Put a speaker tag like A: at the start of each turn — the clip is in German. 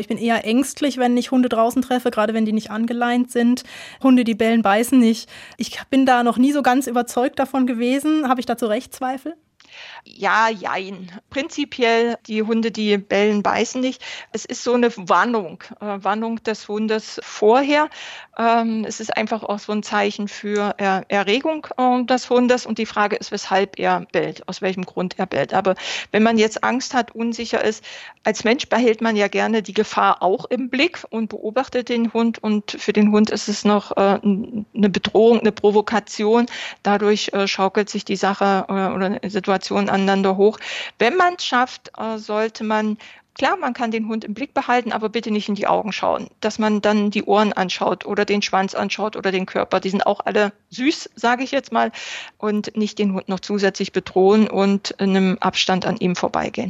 A: Ich bin eher ängstlich, wenn ich Hunde draußen treffe, gerade wenn die nicht angeleint sind. Hunde, die bellen, beißen nicht. Ich bin da noch nie so ganz überzeugt davon gewesen. Habe ich dazu Rechtszweifel?
B: Ja, jein. Prinzipiell, die Hunde, die bellen, beißen nicht. Es ist so eine Warnung, äh, Warnung des Hundes vorher. Ähm, es ist einfach auch so ein Zeichen für er Erregung äh, des Hundes und die Frage ist, weshalb er bellt, aus welchem Grund er bellt. Aber wenn man jetzt Angst hat, unsicher ist, als Mensch behält man ja gerne die Gefahr auch im Blick und beobachtet den Hund und für den Hund ist es noch äh, eine Bedrohung, eine Provokation. Dadurch äh, schaukelt sich die Sache äh, oder eine Situation aneinander hoch. Wenn man es schafft, äh, sollte man Klar, man kann den Hund im Blick behalten, aber bitte nicht in die Augen schauen. Dass man dann die Ohren anschaut oder den Schwanz anschaut oder den Körper. Die sind auch alle süß, sage ich jetzt mal. Und nicht den Hund noch zusätzlich bedrohen und in einem Abstand an ihm vorbeigehen.